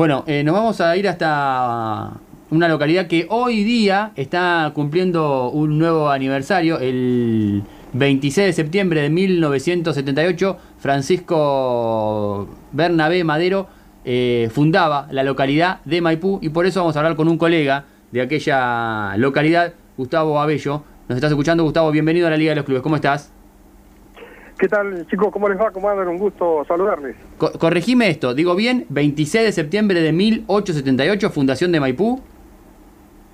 Bueno, eh, nos vamos a ir hasta una localidad que hoy día está cumpliendo un nuevo aniversario, el 26 de septiembre de 1978, Francisco Bernabé Madero eh, fundaba la localidad de Maipú y por eso vamos a hablar con un colega de aquella localidad, Gustavo Abello. Nos estás escuchando, Gustavo, bienvenido a la Liga de los Clubes, ¿cómo estás? ¿Qué tal, chicos? ¿Cómo les va? ¿Cómo andan? Un gusto saludarles. corregime esto, digo bien, 26 de septiembre de 1878, Fundación de Maipú.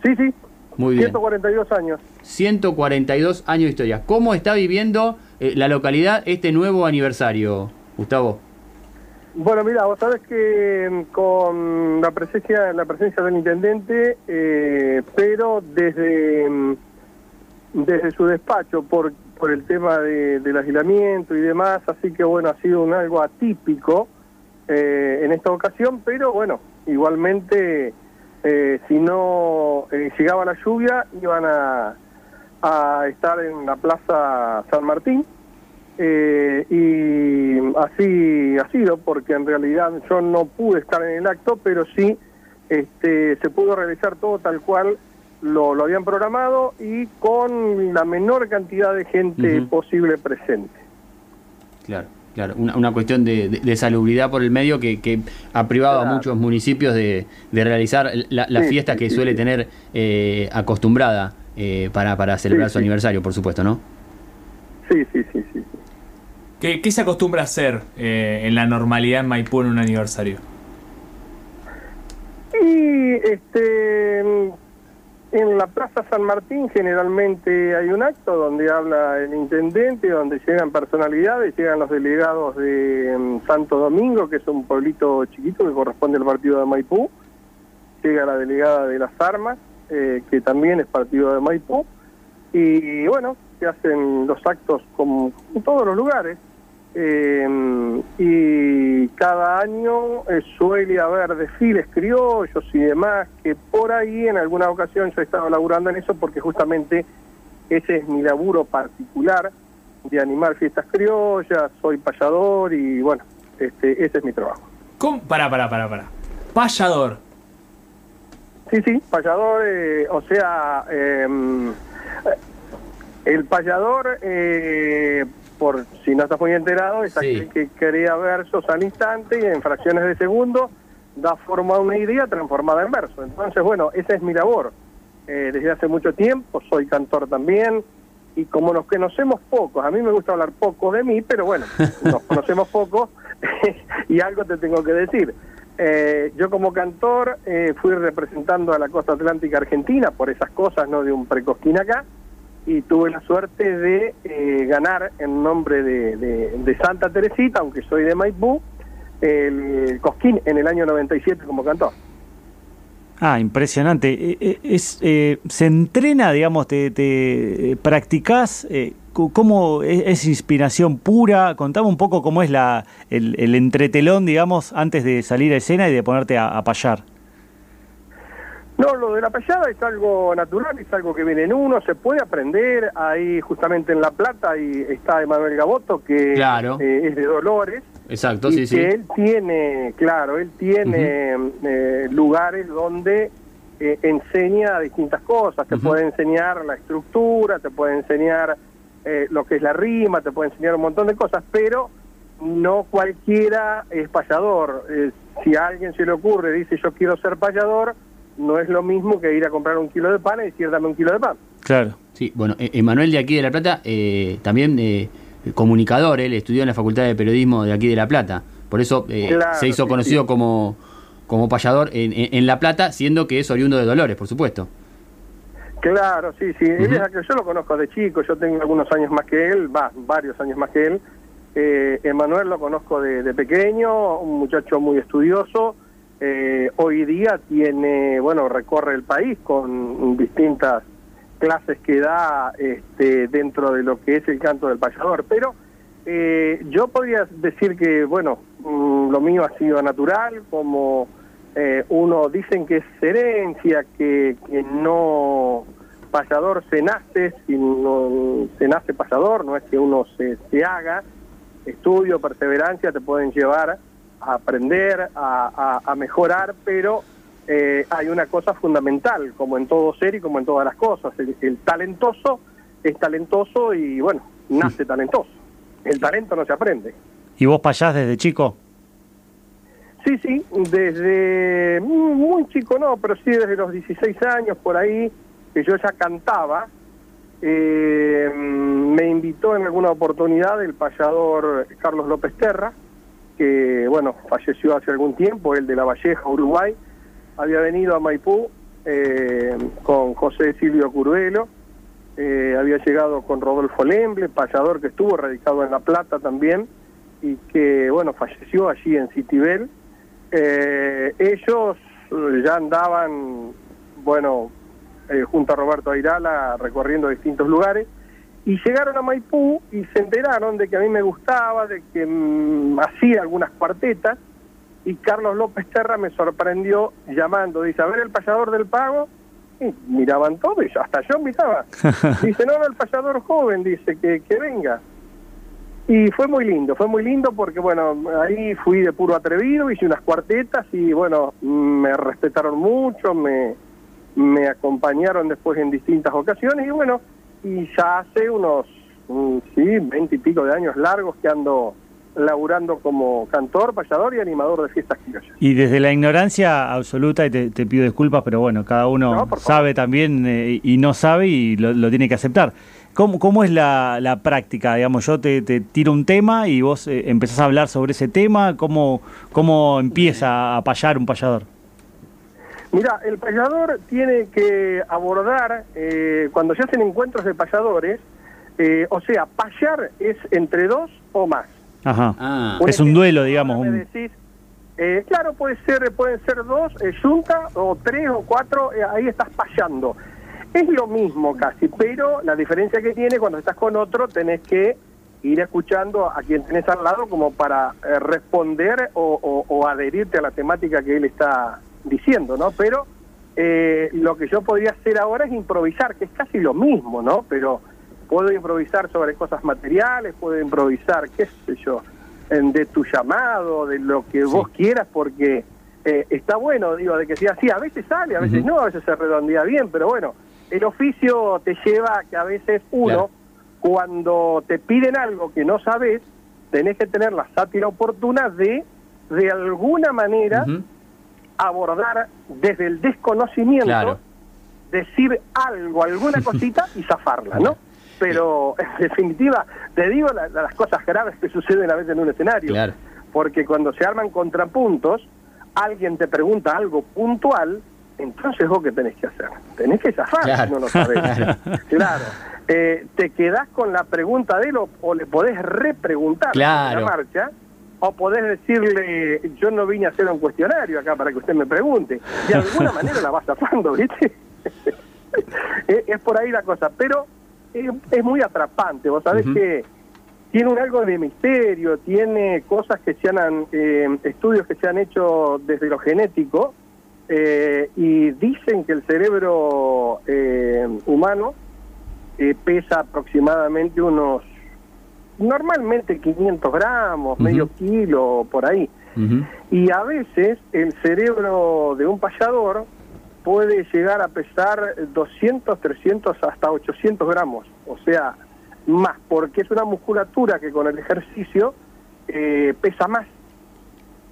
Sí, sí. Muy bien. 142 años. 142 años de historia. ¿Cómo está viviendo eh, la localidad este nuevo aniversario, Gustavo? Bueno, mira, vos sabés que mm, con la presencia, la presencia del intendente, eh, pero desde, mm, desde su despacho, por, por el tema de, del aislamiento y demás, así que bueno, ha sido un algo atípico eh, en esta ocasión, pero bueno, igualmente eh, si no eh, llegaba la lluvia, iban a, a, estar en la Plaza San Martín. Eh, y así ha sido, porque en realidad yo no pude estar en el acto, pero sí este, se pudo realizar todo tal cual lo, lo habían programado y con la menor cantidad de gente posible presente. Claro. Claro, una, cuestión de, salubridad por el medio que, ha privado a muchos municipios de, realizar la, fiesta que suele tener eh, acostumbrada eh, para, para celebrar su aniversario, por supuesto, ¿no? Sí, sí, sí, sí. ¿Qué, se acostumbra a hacer eh, en la normalidad en Maipú en un aniversario? Y este en la Plaza San Martín generalmente hay un acto donde habla el intendente, donde llegan personalidades, llegan los delegados de mm, Santo Domingo, que es un pueblito chiquito que corresponde al partido de Maipú, llega la delegada de las armas, eh, que también es partido de Maipú, y bueno, se hacen los actos como en todos los lugares, eh, y cada año eh, suele haber desfiles criollos y demás, que por ahí en alguna ocasión yo he estado laburando en eso porque justamente ese es mi laburo particular de animar fiestas criollas, soy payador y bueno, este, ese es mi trabajo. ¿Cómo? Pará, pará, pará, pará. Payador. Sí, sí, payador, eh, o sea, em, el payador... Por si no estás muy enterado, es aquel que crea versos al instante y en fracciones de segundo da forma a una idea transformada en verso. Entonces, bueno, esa es mi labor. Eh, desde hace mucho tiempo, soy cantor también, y como nos conocemos pocos, a mí me gusta hablar poco de mí, pero bueno, nos conocemos poco y algo te tengo que decir. Eh, yo como cantor eh, fui representando a la costa atlántica argentina por esas cosas, no de un precosquín acá, y tuve la suerte de eh, ganar en nombre de, Santa Teresita, aunque soy de Maipú, el Cosquín en el año 97 como cantor. Ah, impresionante. Eh, eh, ¿Se entrena, digamos, te, te practicás? ¿Cómo es, inspiración pura? Contame un poco cómo es la, el, entretelón, digamos, antes de salir a escena y de ponerte a, a payar. No, lo de la payada es algo natural, es algo que viene en uno, se puede aprender. Ahí justamente en La Plata y está Emanuel Gaboto, que eh, es de Dolores. Exacto, sí, sí. él tiene, claro, él tiene eh, lugares donde eh, enseña distintas cosas. Te puede enseñar la estructura, te puede enseñar lo que es la rima, te puede enseñar un montón de cosas, pero no cualquiera es payador. si a alguien se le ocurre, dice yo quiero ser payador, no es lo mismo que ir a comprar un kilo de pan y decir dame un kilo de pan. Claro. Sí, bueno, e-, Emanuel de aquí de La Plata, eh, también eh, comunicador, él estudió en la Facultad de Periodismo de aquí de La Plata, por eso eh, se hizo conocido como como payador en, La Plata, siendo que es oriundo de Dolores, por supuesto. Claro, sí, sí, yo lo conozco de chico, yo tengo algunos años más que él, va, varios años más que él. Emanuel lo conozco de pequeño, un muchacho muy estudioso, eh, hoy día tiene, bueno, recorre el país con distintas clases que da este, dentro de lo que es el canto del payador, pero eh, yo podría decir que, bueno, mm, lo mío ha sido natural, como eh, uno dicen que es herencia, que, que no payador se nace, sino se nace payador, no es que uno se, se haga, estudio, perseverancia te pueden llevar a aprender, a, a- a mejorar, pero eh, hay una cosa fundamental, como en todo ser y como en todas las cosas. El, el talentoso es talentoso y, bueno, nace talentoso. El talento no se aprende. ¿Y vos payás desde chico? Sí, sí, desde muy chico no, pero sí desde los 16 años por ahí, que yo ya cantaba. Eh, me invitó en alguna oportunidad el payador Carlos López Terra, que bueno, falleció hace algún tiempo, el de La Valleja, Uruguay. Había venido a Maipú eh, con José Silvio Curvelo, eh, había llegado con Rodolfo Lemble, payador que estuvo radicado en La Plata también, y que bueno, falleció allí en Citibel. Eh, ellos eh, ya andaban, bueno, eh, junto a Roberto Airala recorriendo distintos lugares y llegaron a Maipú y se enteraron de que a mí me gustaba, de que mm, hacía algunas cuartetas y Carlos López Terra me sorprendió llamando, dice, a ver el payador del pago y miraban todo y hasta yo miraba. dice, no, no, el payador joven, dice, que, que venga. Y fue muy lindo, fue muy lindo porque, bueno, ahí fui de puro atrevido, hice unas cuartetas y, bueno, me respetaron mucho, me, me acompañaron después en distintas ocasiones y, bueno, y ya hace unos, mm, sí, veinte y pico de años largos que ando laburando como cantor, payador y animador de fiestas criollas. Y desde la ignorancia absoluta, y te, te pido disculpas, pero bueno, cada uno No, sabe también eh, y no sabe y lo, lo tiene que aceptar. ¿Cómo, cómo es la, la práctica? Digamos, yo te, te tiro un tema y vos eh, empezás a hablar sobre ese tema. ¿Cómo, cómo empieza a payar un payador? Mira, el payador tiene que abordar, eh, cuando se hacen encuentros de payadores, eh, o sea, payar es entre dos o más. Ajá. Ah, Un Es un duelo, digamos, un- decís, eh, claro, puede ser, pueden ser dos, eh, junta, o tres o cuatro, eh, ahí estás payando. Es lo mismo casi, pero la diferencia que tiene cuando estás con otro, tenés que ir escuchando a quien tenés al lado como para eh, responder o, o- o adherirte a la temática que él está diciendo, ¿no? Pero eh, lo que yo podría hacer ahora es improvisar, que es casi lo mismo, ¿no? Pero puedo improvisar sobre cosas materiales, puedo improvisar, qué sé yo, en- de tu llamado, de lo que vos quieras, porque eh, está bueno, digo, de que sea así, a veces sale, a veces no, a veces se redondea bien, pero bueno, el oficio te lleva a que a veces uno, Claro. cuando te piden algo que no sabes, tenés que tener la sátira oportuna de, de alguna manera, abordar desde el desconocimiento, Claro. decir algo, alguna cosita y zafarla, ¿no? Pero en definitiva, te digo la- las cosas graves que suceden a veces en un escenario. Claro. Porque cuando se arman contrapuntos, alguien te pregunta algo puntual, entonces vos qué tenés que hacer? Tenés que zafar Claro. si no lo sabés. Claro. Eh, te quedás con la pregunta de él o, o le podés repreguntar Claro. en la marcha, o podés decirle, yo no vine a hacer un cuestionario acá para que usted me pregunte. De alguna manera la vas zafando, ¿viste? es, por ahí la cosa, pero es muy atrapante. Vos sabés que tiene un algo de misterio, tiene cosas que se han, eh, estudios que se han hecho desde lo genético, eh, y dicen que el cerebro eh, humano eh, pesa aproximadamente unos, normalmente 500 gramos, medio kilo, por ahí. Y a veces el cerebro de un payador puede llegar a pesar 200, 300, hasta 800 gramos, o sea, más, porque es una musculatura que con el ejercicio eh, pesa más.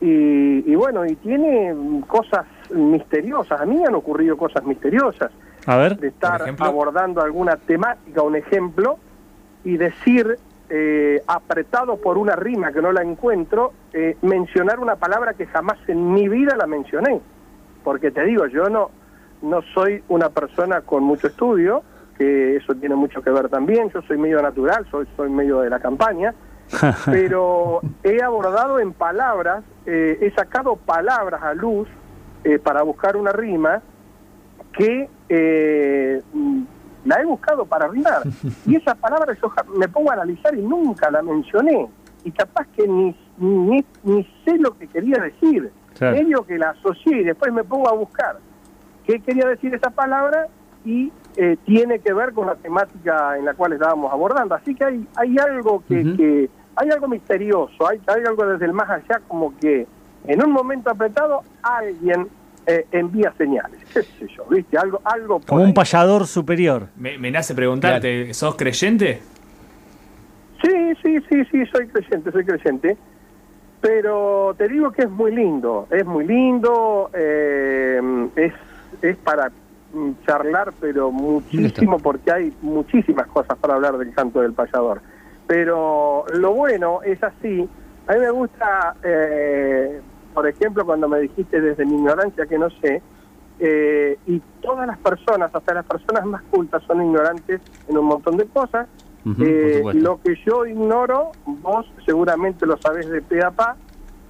Y, y bueno, y tiene cosas misteriosas, a mí me han ocurrido cosas misteriosas A ver. de estar abordando alguna temática, un ejemplo, y decir, eh, apretado por una rima que no la encuentro, eh, mencionar una palabra que jamás en mi vida la mencioné. Porque te digo, yo no, no soy una persona con mucho estudio, que eso tiene mucho que ver también, yo soy medio natural, soy, soy medio de la campaña, pero he abordado en palabras, eh, he sacado palabras a luz para buscar una rima que la he buscado para rimar. Y esa palabra yo me pongo a analizar y nunca la mencioné. Y capaz que ni, ni, ni sé lo que quería decir. Claro. Medio que la asocié y después me pongo a buscar qué quería decir esa palabra y eh, tiene que ver con la temática en la cual estábamos abordando. Así que hay, hay algo que, que, hay algo misterioso, hay, hay algo desde el más allá como que en un momento apretado alguien eh, envía señales, qué sé yo, ¿viste? Algo, algo por Como un payador superior. Me, me nace preguntarte, ¿sos creyente? Sí, sí, sí, sí, soy creyente, soy creyente. Pero te digo que es muy lindo, es muy lindo, eh, es, es para charlar, pero muchísimo, porque hay muchísimas cosas para hablar del canto del payador. Pero lo bueno es así, a mí me gusta, eh, por ejemplo, cuando me dijiste desde mi ignorancia que no sé, eh, y todas las personas, hasta las personas más cultas, son ignorantes en un montón de cosas. Eh, lo que yo ignoro, vos seguramente lo sabés de pe a pa,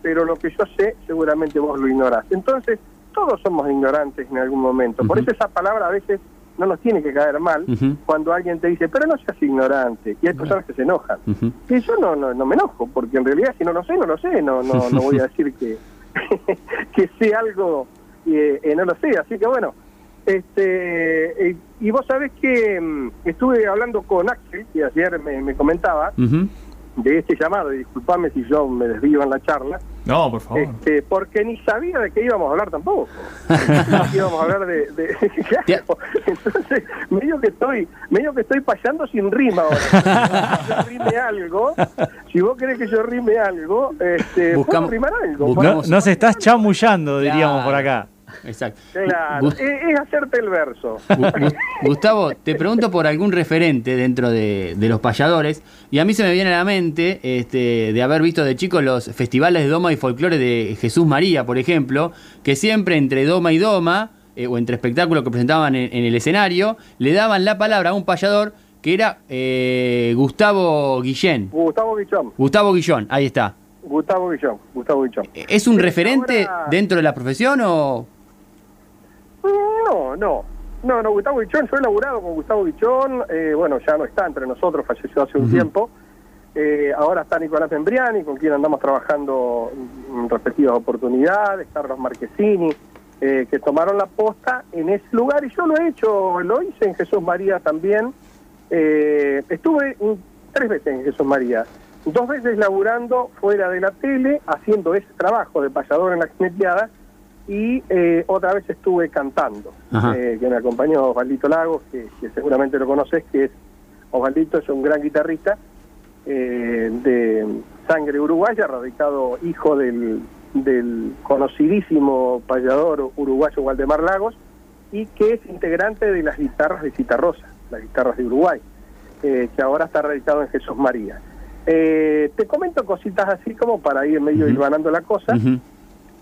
pero lo que yo sé, seguramente vos lo ignorás. Entonces, todos somos ignorantes en algún momento. Por eso esa palabra a veces no nos tiene que caer mal cuando alguien te dice, pero no seas ignorante. Y hay personas que se enojan. Y yo no, no, no me enojo, porque en realidad si no lo sé, no lo sé. No, no, no voy a decir que, que sé algo y eh, eh, no lo sé. Así que bueno, este eh, y vos sabés que mm, estuve hablando con Axel, que ayer me, me comentaba, de este llamado, y disculpame si yo me desvío en la charla, No, por favor. este, porque ni sabía de qué íbamos a hablar tampoco. Íbamos a hablar de... de- claro. Entonces, medio que estoy medio que estoy payando sin rima ahora. Si yo rime algo, si vos querés que yo rime algo, este, Buscamos- puedo rimar algo. buscamos- No, nos estás chamullando, diríamos por acá. Exacto. Claro, es, es hacerte el verso. Gu- Gu- Gustavo, te pregunto por algún referente dentro de, de los payadores y a mí se me viene a la mente este, de haber visto de chico los festivales de Doma y Folclore de Jesús María, por ejemplo, que siempre entre Doma y Doma, eh, o entre espectáculos que presentaban en, en el escenario, le daban la palabra a un payador que era eh, Gustavo Guillén. Gustavo Guillón, Gustavo Guillón, ahí está. Gustavo Guillón, Gustavo Guillón. ¿Es un referente ahora- dentro de la profesión o...? No, no. No, no, Gustavo Guichón, yo he laburado con Gustavo Guichón, eh, bueno, ya no está entre nosotros, falleció hace un tiempo. Eh, ahora está Nicolás Membriani, con quien andamos trabajando en repetidas oportunidades, Carlos Marquesini, eh, que tomaron la posta en ese lugar y yo lo he hecho, lo hice en Jesús María también. Eh, estuve tres veces en Jesús María, dos veces laburando fuera de la tele, haciendo ese trabajo de payador en la jineteada y eh, otra vez estuve cantando, eh, que me acompañó Osvaldito Lagos, que, que seguramente lo conoces, que es Osvaldito es un gran guitarrista eh, de sangre uruguaya, radicado hijo del, del conocidísimo payador uruguayo Waldemar Lagos, y que es integrante de las guitarras de Citarrosa, las guitarras de Uruguay, eh, que ahora está radicado en Jesús María. Eh, te comento cositas así como para ir medio hilvanando la cosa Ujú.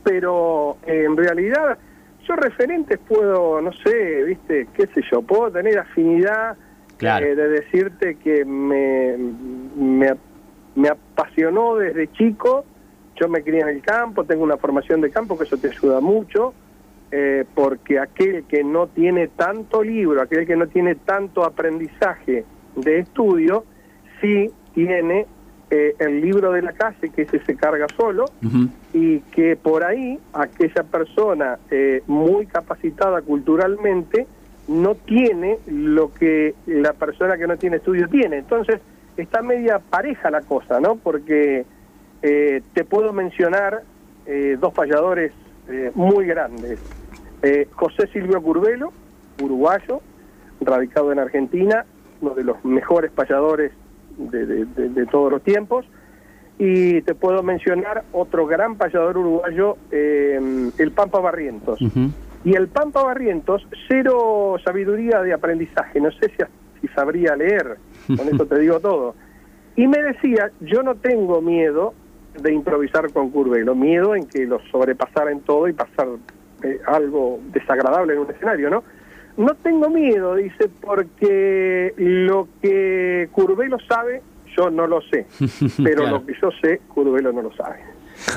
Pero eh, en realidad yo referentes puedo, no sé, viste, qué sé yo, puedo tener afinidad Claro. eh, de decirte que me, me, me apasionó desde chico, yo me crié en el campo, tengo una formación de campo, que eso te ayuda mucho, eh, porque aquel que no tiene tanto libro, aquel que no tiene tanto aprendizaje de estudio, sí tiene eh, el libro de la calle, que ese se carga solo, Ujú. Y que por ahí aquella persona eh, muy capacitada culturalmente no tiene lo que la persona que no tiene estudio tiene. Entonces está media pareja la cosa, ¿no? Porque eh, te puedo mencionar eh, dos payadores eh, muy grandes. Eh, José Silvio Curvelo, uruguayo, radicado en Argentina, uno de los mejores payadores de- de todos los tiempos. Y te puedo mencionar otro gran payador uruguayo, eh, el Pampa Barrientos. Y el Pampa Barrientos, cero sabiduría de aprendizaje, no sé si, si sabría leer, con eso te digo todo. Y me decía, yo no tengo miedo de improvisar con Curvelo, miedo en que lo sobrepasara en todo y pasar eh, algo desagradable en un escenario, ¿no? No tengo miedo, dice, porque lo que Curvelo sabe, yo no lo sé, pero Claro. lo que yo sé, Curvelo no lo sabe.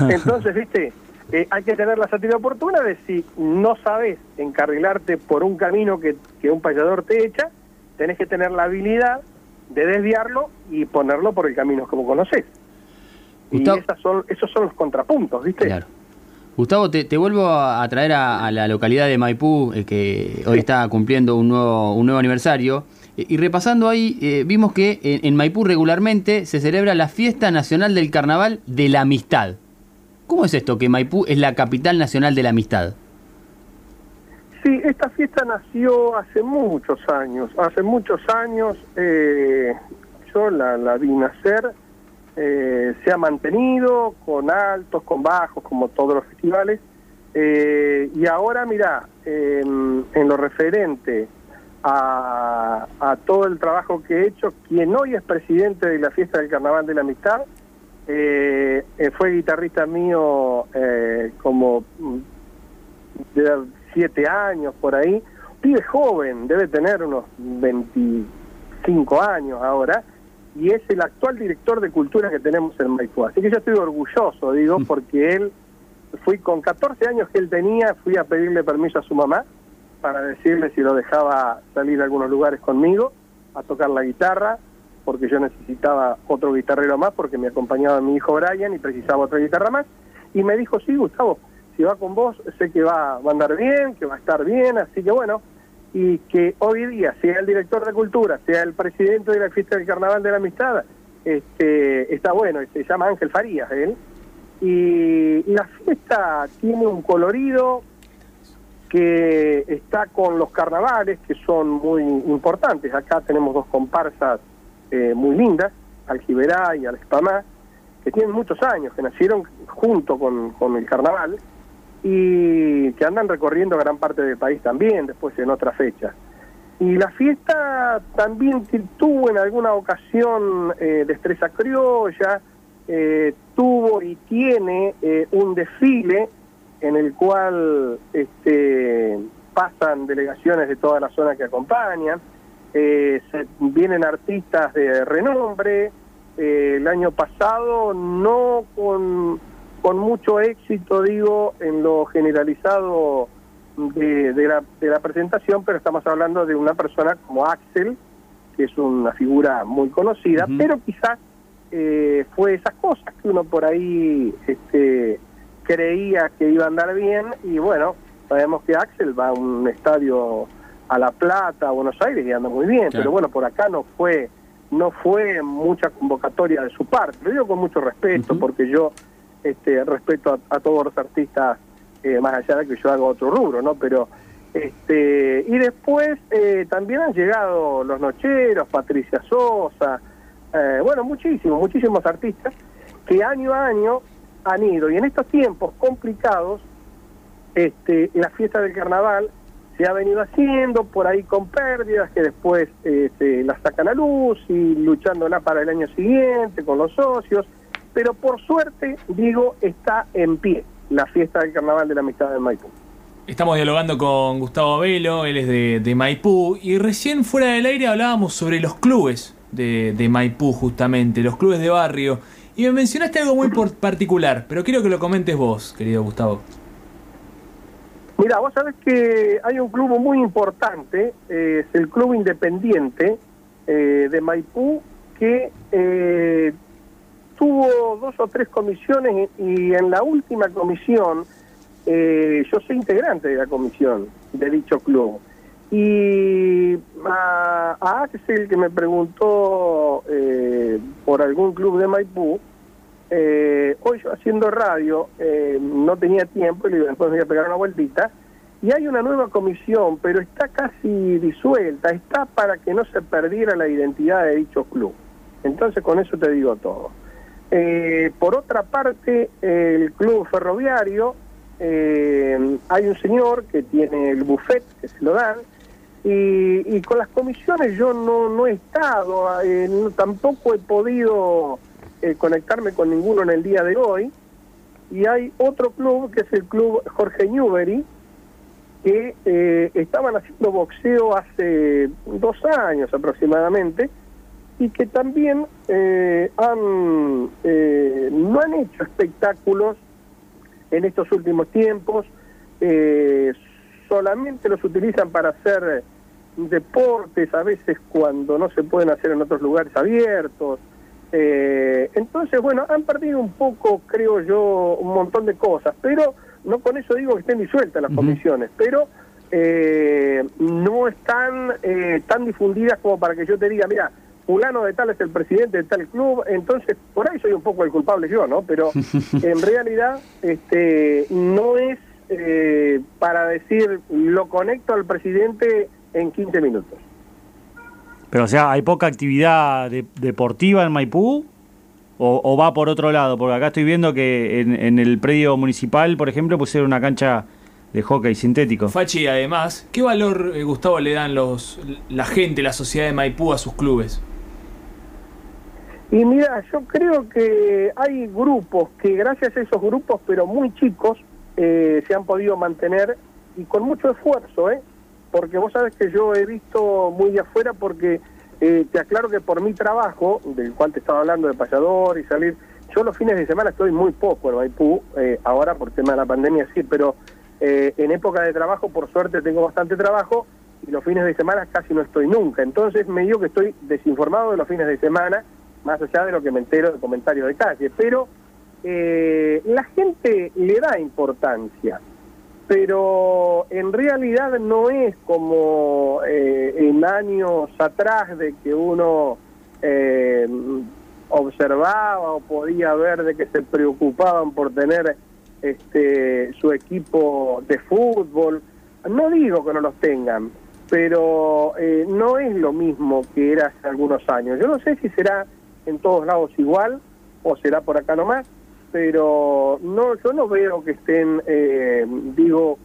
Entonces, viste, eh, hay que tener la sátira oportuna de si no sabes encarrilarte por un camino que, que un payador te echa, tenés que tener la habilidad de desviarlo y ponerlo por el camino como conoces. Y esas son, esos son los contrapuntos, ¿viste? Claro. Gustavo, te, vuelvo a traer a, la localidad de Maipú, eh, que hoy está cumpliendo un nuevo, un nuevo aniversario. Eh, y repasando ahí, eh, vimos que en, Maipú regularmente se celebra la Fiesta Nacional del Carnaval de la Amistad. ¿Cómo es esto que Maipú es la capital nacional de la amistad? Sí, esta fiesta nació hace muchos años. Hace muchos años yo la, la vi nacer eh, se ha mantenido con altos, con bajos, como todos los festivales. Eh, y ahora, mira, en lo referente a, todo el trabajo que he hecho, quien hoy es presidente de la fiesta del Carnaval de la Amistad, eh, fue guitarrista mío como mm, de siete años por ahí, pibe joven, debe tener unos 25 años ahora, y es el actual director de cultura que tenemos en Maipú. Así que yo estoy orgulloso, digo, mm. porque él, fui con 14 años que él tenía, fui a pedirle permiso a su mamá para decirle si lo dejaba salir a algunos lugares conmigo a tocar la guitarra, porque yo necesitaba otro guitarrero más, porque me acompañaba mi hijo Brian y precisaba otra guitarra más. Y me dijo, sí, Gustavo, si va con vos, sé que va, va a andar bien, que va a estar bien, así que bueno, y que hoy día sea el director de cultura, sea el presidente de la fiesta del Carnaval de la Amistad, este, está bueno, se llama Ángel Farías él, y la fiesta tiene un colorido que está con los carnavales, que son muy importantes. Acá tenemos dos comparsas eh, muy lindas, Algiberá y Alespamá, que tienen muchos años, que nacieron junto con, con el carnaval, y que andan recorriendo gran parte del país también, después en otra fecha. Y la fiesta también tuvo en alguna ocasión eh, destreza criolla, eh, tuvo y tiene eh, un desfile en el cual este, pasan delegaciones de toda la zona que acompañan, se, vienen artistas de renombre, el año pasado no con con mucho éxito, digo, en lo generalizado de, la, de la presentación, pero estamos hablando de una persona como Axel, que es una figura muy conocida, pero quizás eh, fue esas cosas que uno por ahí este, creía que iba a andar bien y bueno, sabemos que Axel va a un estadio a La Plata, a Buenos Aires y anda muy bien, pero bueno, por acá no fue no fue mucha convocatoria de su parte, lo digo con mucho respeto porque yo este, respeto a, todos los artistas, eh, más allá de que yo haga otro rubro, ¿no? Pero, este, y después eh, también han llegado los Nocheros, Patricia Sosa, eh, bueno, muchísimos, muchísimos artistas que año a año han ido. Y en estos tiempos complicados, este, la fiesta del carnaval se ha venido haciendo por ahí con pérdidas que después este, las sacan a luz y luchándola para el año siguiente con los socios pero por suerte, digo, está en pie la fiesta del Carnaval de la Amistad de Maipú. Estamos dialogando con Gustavo Velo, él es de, Maipú, y recién fuera del aire hablábamos sobre los clubes de, Maipú, justamente, los clubes de barrio, y me mencionaste algo muy particular, pero quiero que lo comentes vos, querido Gustavo. Mira, vos sabés que hay un club muy importante, es el Club Independiente eh, de Maipú, que eh, tuvo dos o tres comisiones y en la última comisión, eh, yo soy integrante de la comisión de dicho club. Y a, a Axel, que me preguntó eh, por algún club de Maipú, eh, hoy yo haciendo radio no tenía tiempo y después me voy a pegar una vueltita. Y hay una nueva comisión, pero está casi disuelta, está para que no se perdiera la identidad de dicho club. Entonces con eso te digo todo. Eh, por otra parte, el club ferroviario, eh, hay un señor que tiene el buffet, que se lo dan, y, con las comisiones yo no, no he estado, eh, tampoco he podido conectarme con ninguno en el día de hoy, y hay otro club que es el club Jorge Newbery, que estaban haciendo boxeo hace dos años aproximadamente, y que también eh, han, eh, no han hecho espectáculos en estos últimos tiempos, eh, solamente los utilizan para hacer deportes, a veces cuando no se pueden hacer en otros lugares abiertos. entonces, bueno, han perdido un poco, creo yo, un montón de cosas, pero no con eso digo que estén disueltas las comisiones, pero eh, no están eh, tan difundidas como para que yo te diga, mira, fulano de tal es el presidente de tal club, entonces por ahí soy un poco el culpable yo, ¿no? Pero en realidad este no es eh, para decir lo conecto al presidente en 15 minutos. Pero o sea, ¿hay poca actividad deportiva en Maipú? O, va por otro lado? Porque acá estoy viendo que en, el predio municipal, por ejemplo, pusieron una cancha de hockey sintético. Fachi, además, ¿qué valor, eh, Gustavo, le dan los la gente, la sociedad de Maipú a sus clubes? Y mira, yo creo que hay grupos que gracias a esos grupos, pero muy chicos, eh, se han podido mantener y con mucho esfuerzo, ¿eh? Porque vos sabes que yo he visto muy de afuera porque eh, te aclaro que por mi trabajo, del cual te estaba hablando de payador y salir, yo los fines de semana estoy muy poco en Maipú, eh, ahora por tema de la pandemia sí, pero eh, en época de trabajo, por suerte tengo bastante trabajo y los fines de semana casi no estoy nunca. Entonces me digo que estoy desinformado de los fines de semana, más allá de lo que me entero de comentarios de calle. Pero la gente le da importancia pero en realidad no es como eh, en años atrás de que uno eh, observaba o podía ver de que se preocupaban por tener este su equipo de fútbol. No digo que no los tengan, pero eh, no es lo mismo que era hace algunos años. Yo no sé si será en todos lados igual o será por acá nomás, pero no, yo no veo que estén, eh, digo,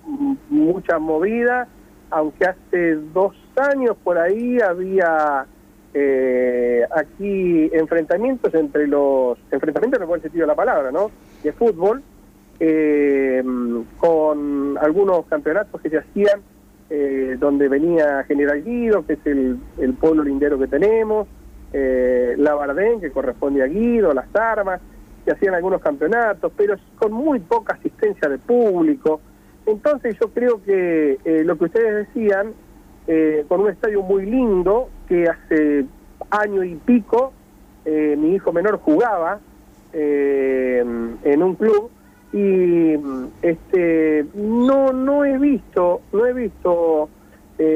mucha movida, aunque hace dos años por ahí había eh, aquí enfrentamientos entre los, enfrentamientos en el buen sentido de la palabra, ¿no? De fútbol, eh, con algunos campeonatos que se hacían, donde venía General Guido, que es el, el pueblo lindero que tenemos, la Bardén, que corresponde a Guido, las armas, se hacían algunos campeonatos, pero con muy poca asistencia de público. Entonces yo creo que eh, lo que ustedes decían, eh, con un estadio muy lindo, que hace año y pico eh, mi hijo menor jugaba en un club y este no no he visto no he visto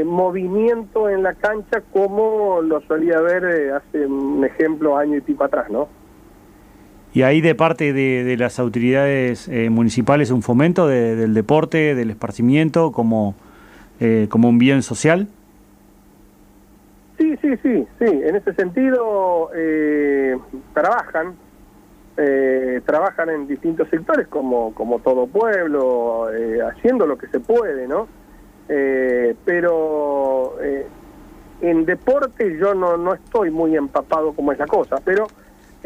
movimiento en la cancha como lo solía ver hace un ejemplo año y pico atrás, ¿no? ¿Y ahí de parte de, las autoridades eh, municipales un fomento del deporte, del esparcimiento como, eh, como un bien social? Sí, sí, sí, sí. En ese sentido eh, trabajan, trabajan en distintos sectores como, como todo pueblo, haciendo lo que se puede, ¿no? Pero en deporte yo no, no estoy muy empapado como esa cosa, pero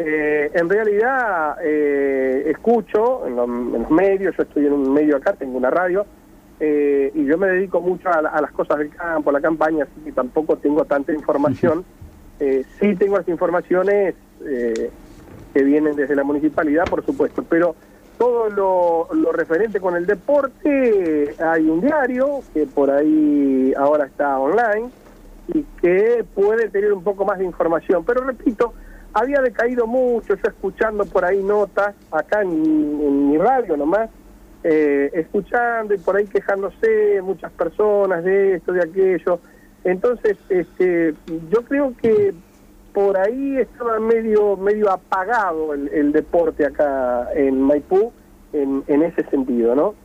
eh, en realidad eh, escucho en, los medios, yo estoy en un medio acá, tengo una radio, eh, y yo me dedico mucho a, las cosas del campo, a la campaña, así que tampoco tengo tanta información. sí tengo las informaciones que vienen desde la municipalidad, por supuesto, pero todo lo, referente con el deporte, hay un diario que por ahí ahora está online y que puede tener un poco más de información, pero repito, había decaído mucho, yo escuchando por ahí notas, acá en, mi radio nomás, eh, escuchando y por ahí quejándose muchas personas de esto, de aquello. Entonces, este, yo creo que por ahí estaba medio medio apagado el, deporte acá en Maipú en, en ese sentido, ¿no?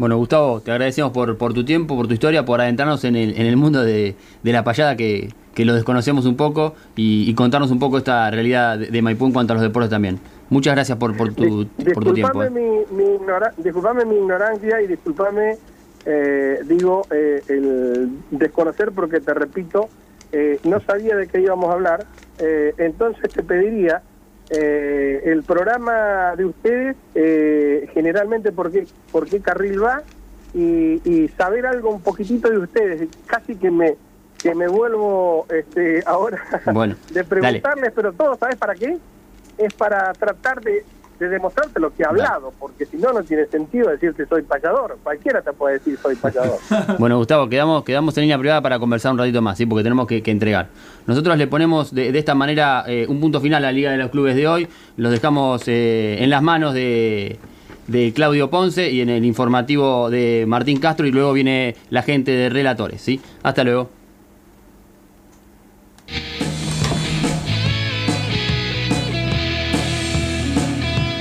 Bueno, Gustavo, te agradecemos por, por tu tiempo, por tu historia, por adentrarnos en el, en el mundo de, de la payada que, que, lo desconocemos un poco y, contarnos un poco esta realidad de, Maipú en cuanto a los deportes también. Muchas gracias por, por, tu, por tu tiempo. Eh. Mi, mi disculpame mi ignorancia y disculpame, eh, digo, eh, el desconocer porque te repito, no sabía de qué íbamos a hablar, entonces te pediría eh, el programa de ustedes, eh, generalmente, ¿por qué, por qué carril va? Y, saber algo un poquitito de ustedes. Casi que me que me vuelvo este, ahora de preguntarles, pero todo, ¿sabes para qué? Es para tratar de de demostrarte lo que he hablado, porque si no, no tiene sentido decir que soy payador. Cualquiera te puede decir soy payador. bueno, Gustavo, quedamos, quedamos en línea privada para conversar un ratito más, ¿sí? porque tenemos que, entregar. Nosotros le ponemos de, esta manera eh, un punto final a la Liga de los Clubes de hoy, los dejamos eh, en las manos de de Claudio Ponce y en el informativo de Martín Castro y luego viene la gente de relatores. ¿sí? Hasta luego.